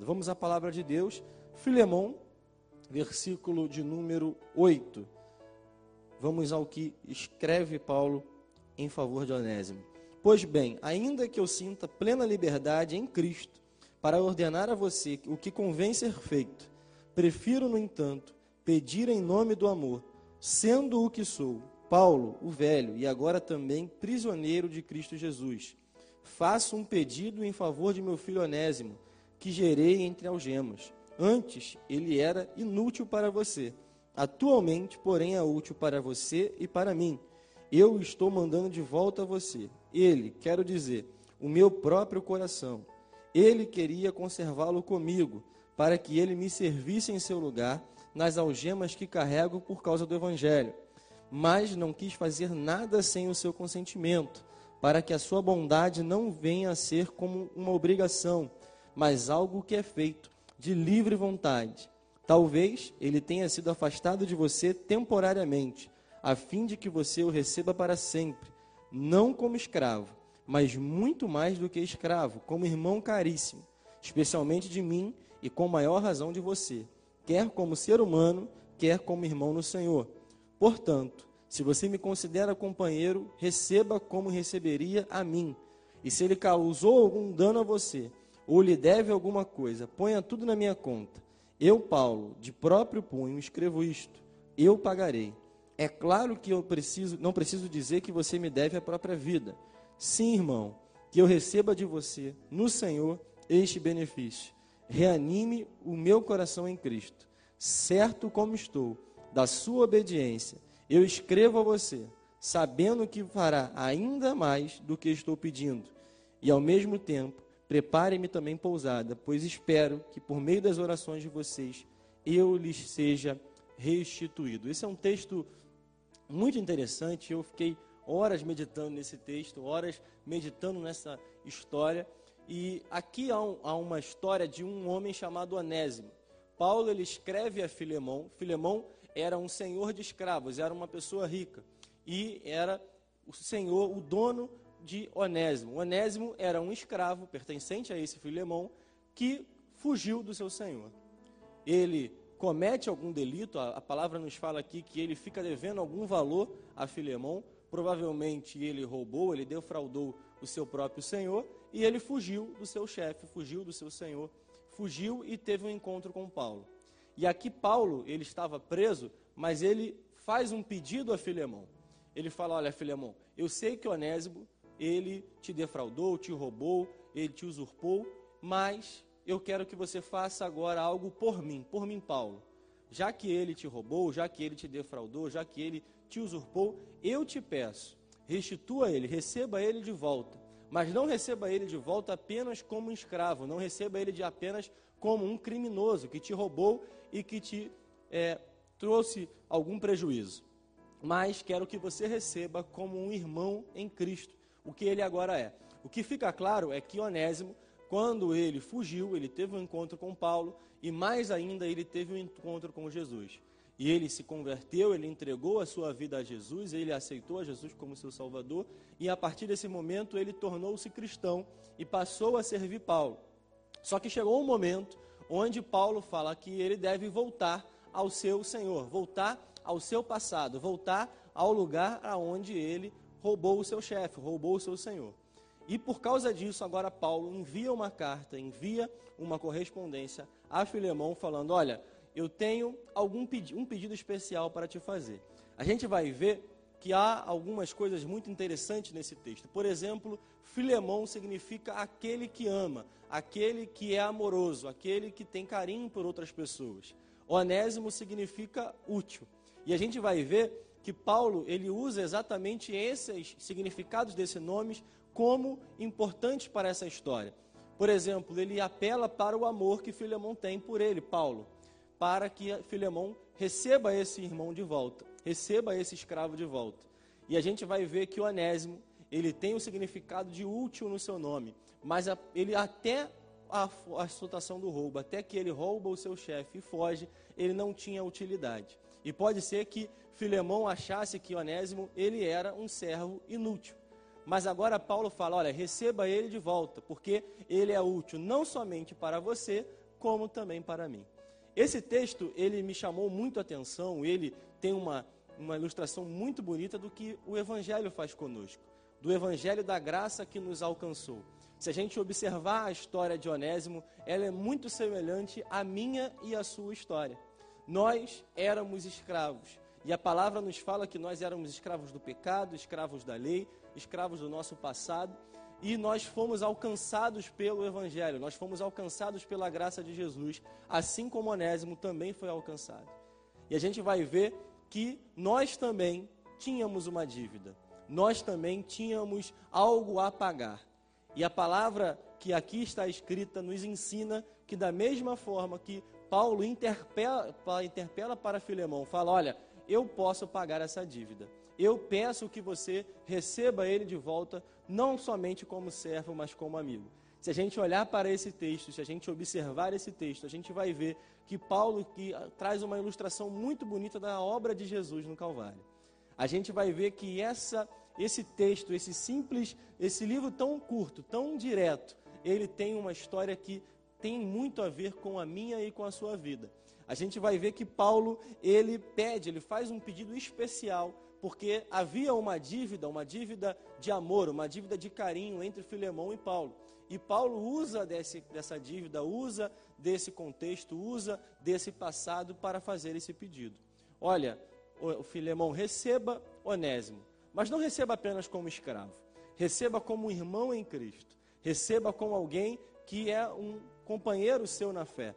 Vamos à palavra de Deus, Filemão, versículo de número 8. Vamos ao que escreve Paulo em favor de Onésimo. Pois bem, ainda que eu sinta plena liberdade em Cristo para ordenar a você o que convém ser feito, prefiro, no entanto, pedir em nome do amor, sendo o que sou, Paulo, o velho, e agora também prisioneiro de Cristo Jesus. Faço um pedido em favor de meu filho Onésimo que gerei entre algemas. Antes ele era inútil para você. Atualmente, porém, é útil para você e para mim. Eu estou mandando de volta a você. Ele, quero dizer, o meu próprio coração. Ele queria conservá-lo comigo, para que ele me servisse em seu lugar nas algemas que carrego por causa do Evangelho. Mas não quis fazer nada sem o seu consentimento, para que a sua bondade não venha a ser como uma obrigação mas algo que é feito de livre vontade. Talvez ele tenha sido afastado de você temporariamente, a fim de que você o receba para sempre, não como escravo, mas muito mais do que escravo, como irmão caríssimo, especialmente de mim e com maior razão de você, quer como ser humano, quer como irmão no Senhor. Portanto, se você me considera companheiro, receba como receberia a mim. E se ele causou algum dano a você, ou lhe deve alguma coisa, ponha tudo na minha conta. Eu, Paulo, de próprio punho, escrevo isto: eu pagarei. É claro que eu preciso, não preciso dizer que você me deve a própria vida. Sim, irmão, que eu receba de você, no Senhor, este benefício. Reanime o meu coração em Cristo. Certo como estou, da sua obediência, eu escrevo a você, sabendo que fará ainda mais do que estou pedindo, e ao mesmo tempo Prepare-me também pousada, pois espero que por meio das orações de vocês eu lhes seja restituído. Esse é um texto muito interessante. Eu fiquei horas meditando nesse texto, horas meditando nessa história. E aqui há, um, há uma história de um homem chamado Onésimo. Paulo ele escreve a Filemão. Filemão era um senhor de escravos, era uma pessoa rica e era o senhor, o dono de Onésimo. Onésimo era um escravo pertencente a esse Filemão que fugiu do seu senhor. Ele comete algum delito, a, palavra nos fala aqui que ele fica devendo algum valor a Filemão, provavelmente ele roubou, ele defraudou o seu próprio senhor e ele fugiu do seu chefe, fugiu do seu senhor, fugiu e teve um encontro com Paulo. E aqui Paulo, ele estava preso, mas ele faz um pedido a Filemão. Ele fala: Olha, Filemão, eu sei que Onésimo ele te defraudou, te roubou, ele te usurpou, mas eu quero que você faça agora algo por mim, por mim, Paulo. Já que ele te roubou, já que ele te defraudou, já que ele te usurpou, eu te peço, restitua ele, receba ele de volta. Mas não receba ele de volta apenas como um escravo, não receba ele de apenas como um criminoso que te roubou e que te é, trouxe algum prejuízo. Mas quero que você receba como um irmão em Cristo o que ele agora é. O que fica claro é que Onésimo, quando ele fugiu, ele teve um encontro com Paulo e mais ainda ele teve um encontro com Jesus. E ele se converteu, ele entregou a sua vida a Jesus, ele aceitou a Jesus como seu Salvador, e a partir desse momento ele tornou-se cristão e passou a servir Paulo. Só que chegou um momento onde Paulo fala que ele deve voltar ao seu Senhor, voltar ao seu passado, voltar ao lugar aonde ele roubou o seu chefe, roubou o seu senhor. E por causa disso, agora Paulo envia uma carta, envia uma correspondência a Filemão falando: Olha, eu tenho algum pedi um pedido especial para te fazer. A gente vai ver que há algumas coisas muito interessantes nesse texto. Por exemplo, Filemão significa aquele que ama, aquele que é amoroso, aquele que tem carinho por outras pessoas. Onésimo significa útil. E a gente vai ver que Paulo ele usa exatamente esses significados desses nomes como importantes para essa história. Por exemplo, ele apela para o amor que Filemão tem por ele, Paulo, para que Filemão receba esse irmão de volta, receba esse escravo de volta. E a gente vai ver que o Onésimo, ele tem o significado de útil no seu nome, mas ele até a, a situação do roubo, até que ele rouba o seu chefe e foge, ele não tinha utilidade. E pode ser que Filemão achasse que Onésimo ele era um servo inútil. mas agora Paulo fala: olha, receba ele de volta, porque ele é útil não somente para você, como também para mim. Esse texto, ele me chamou muito a atenção, ele tem uma, uma ilustração muito bonita do que o Evangelho faz conosco, do Evangelho da graça que nos alcançou. Se a gente observar a história de Onésimo, ela é muito semelhante à minha e à sua história. Nós éramos escravos, e a palavra nos fala que nós éramos escravos do pecado, escravos da lei, escravos do nosso passado, e nós fomos alcançados pelo Evangelho, nós fomos alcançados pela graça de Jesus, assim como Onésimo também foi alcançado. E a gente vai ver que nós também tínhamos uma dívida, nós também tínhamos algo a pagar. E a palavra que aqui está escrita nos ensina que, da mesma forma que Paulo interpela, interpela para Filemão, fala: Olha, eu posso pagar essa dívida. Eu peço que você receba ele de volta, não somente como servo, mas como amigo. Se a gente olhar para esse texto, se a gente observar esse texto, a gente vai ver que Paulo que ah, traz uma ilustração muito bonita da obra de Jesus no Calvário. A gente vai ver que essa esse texto, esse simples, esse livro tão curto, tão direto, ele tem uma história que tem muito a ver com a minha e com a sua vida. A gente vai ver que Paulo, ele pede, ele faz um pedido especial, porque havia uma dívida, uma dívida de amor, uma dívida de carinho entre Filemão e Paulo. E Paulo usa desse, dessa dívida, usa desse contexto, usa desse passado para fazer esse pedido. Olha, o Filemão, receba Onésimo mas não receba apenas como escravo. Receba como irmão em Cristo. Receba como alguém que é um companheiro seu na fé.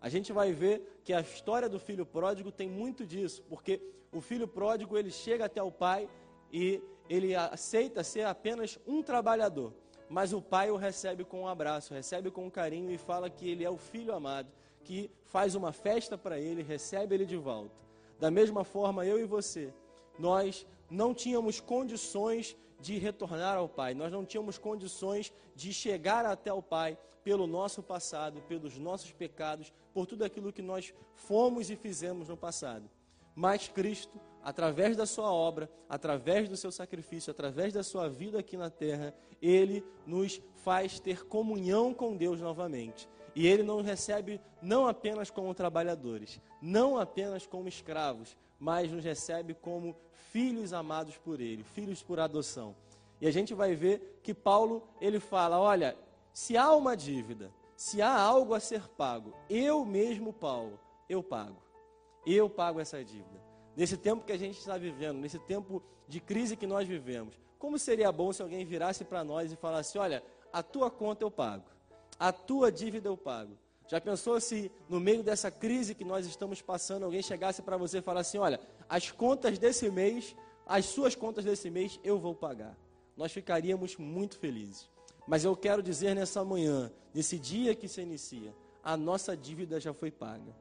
A gente vai ver que a história do filho pródigo tem muito disso, porque o filho pródigo ele chega até o pai e ele aceita ser apenas um trabalhador, mas o pai o recebe com um abraço, recebe com um carinho e fala que ele é o filho amado, que faz uma festa para ele, recebe ele de volta. Da mesma forma, eu e você, nós não tínhamos condições de retornar ao Pai, nós não tínhamos condições de chegar até o Pai pelo nosso passado, pelos nossos pecados, por tudo aquilo que nós fomos e fizemos no passado. Mas Cristo, através da sua obra, através do seu sacrifício, através da sua vida aqui na terra, ele nos faz ter comunhão com Deus novamente. E ele nos recebe não apenas como trabalhadores, não apenas como escravos, mas nos recebe como filhos amados por ele, filhos por adoção. E a gente vai ver que Paulo, ele fala, olha, se há uma dívida, se há algo a ser pago, eu mesmo, Paulo, eu pago. Eu pago essa dívida. Nesse tempo que a gente está vivendo, nesse tempo de crise que nós vivemos, como seria bom se alguém virasse para nós e falasse: Olha, a tua conta eu pago, a tua dívida eu pago. Já pensou se no meio dessa crise que nós estamos passando, alguém chegasse para você e falasse assim: olha, as contas desse mês, as suas contas desse mês eu vou pagar. Nós ficaríamos muito felizes. Mas eu quero dizer nessa manhã, nesse dia que se inicia, a nossa dívida já foi paga.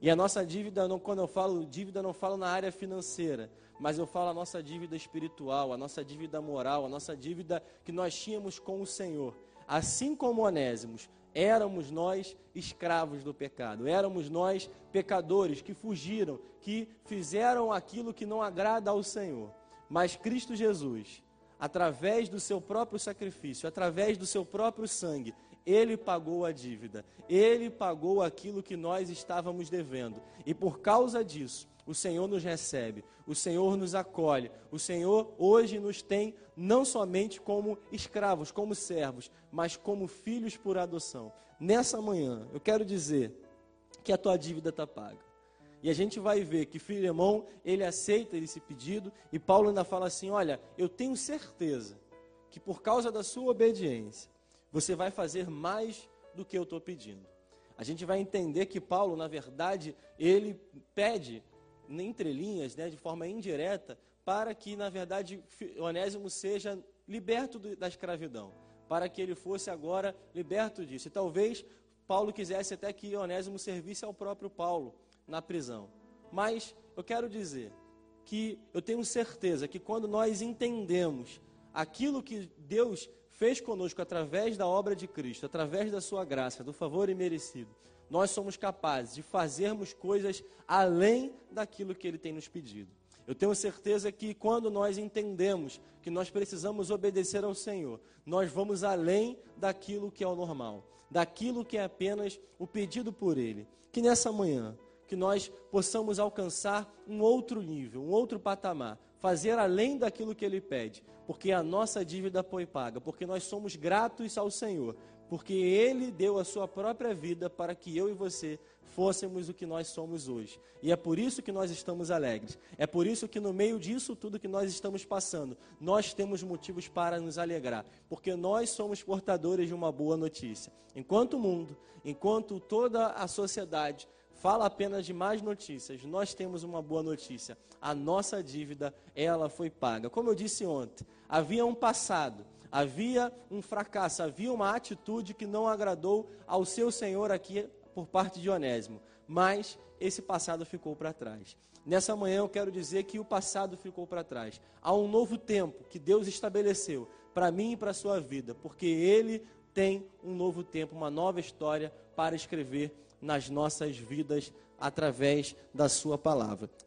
E a nossa dívida, não, quando eu falo dívida, não falo na área financeira, mas eu falo a nossa dívida espiritual, a nossa dívida moral, a nossa dívida que nós tínhamos com o Senhor. Assim como Onésimos, éramos nós escravos do pecado, éramos nós pecadores que fugiram, que fizeram aquilo que não agrada ao Senhor. Mas Cristo Jesus, através do seu próprio sacrifício, através do seu próprio sangue, ele pagou a dívida, ele pagou aquilo que nós estávamos devendo. E por causa disso, o Senhor nos recebe, o Senhor nos acolhe, o Senhor hoje nos tem não somente como escravos, como servos, mas como filhos por adoção. Nessa manhã, eu quero dizer que a tua dívida está paga. E a gente vai ver que Filemão, ele aceita esse pedido, e Paulo ainda fala assim: Olha, eu tenho certeza que por causa da sua obediência, você vai fazer mais do que eu estou pedindo. A gente vai entender que Paulo, na verdade, ele pede entre linhas, né, de forma indireta, para que, na verdade, Onésimo seja liberto da escravidão, para que ele fosse agora liberto disso. E talvez Paulo quisesse até que Onésimo servisse ao próprio Paulo na prisão. Mas eu quero dizer que eu tenho certeza que quando nós entendemos aquilo que Deus fez conosco através da obra de Cristo, através da sua graça, do favor imerecido, nós somos capazes de fazermos coisas além daquilo que Ele tem nos pedido. Eu tenho certeza que quando nós entendemos que nós precisamos obedecer ao Senhor, nós vamos além daquilo que é o normal, daquilo que é apenas o pedido por Ele. Que nessa manhã, que nós possamos alcançar um outro nível, um outro patamar, fazer além daquilo que Ele pede, porque a nossa dívida foi paga, porque nós somos gratos ao Senhor, porque Ele deu a Sua própria vida para que eu e você fôssemos o que nós somos hoje. E é por isso que nós estamos alegres. É por isso que no meio disso tudo que nós estamos passando, nós temos motivos para nos alegrar, porque nós somos portadores de uma boa notícia. Enquanto o mundo, enquanto toda a sociedade fala apenas de más notícias, nós temos uma boa notícia. A nossa dívida, ela foi paga. Como eu disse ontem, havia um passado, havia um fracasso, havia uma atitude que não agradou ao seu Senhor aqui por parte de Onésimo, mas esse passado ficou para trás. Nessa manhã eu quero dizer que o passado ficou para trás. Há um novo tempo que Deus estabeleceu para mim e para a sua vida, porque Ele tem um novo tempo, uma nova história para escrever nas nossas vidas através da Sua palavra.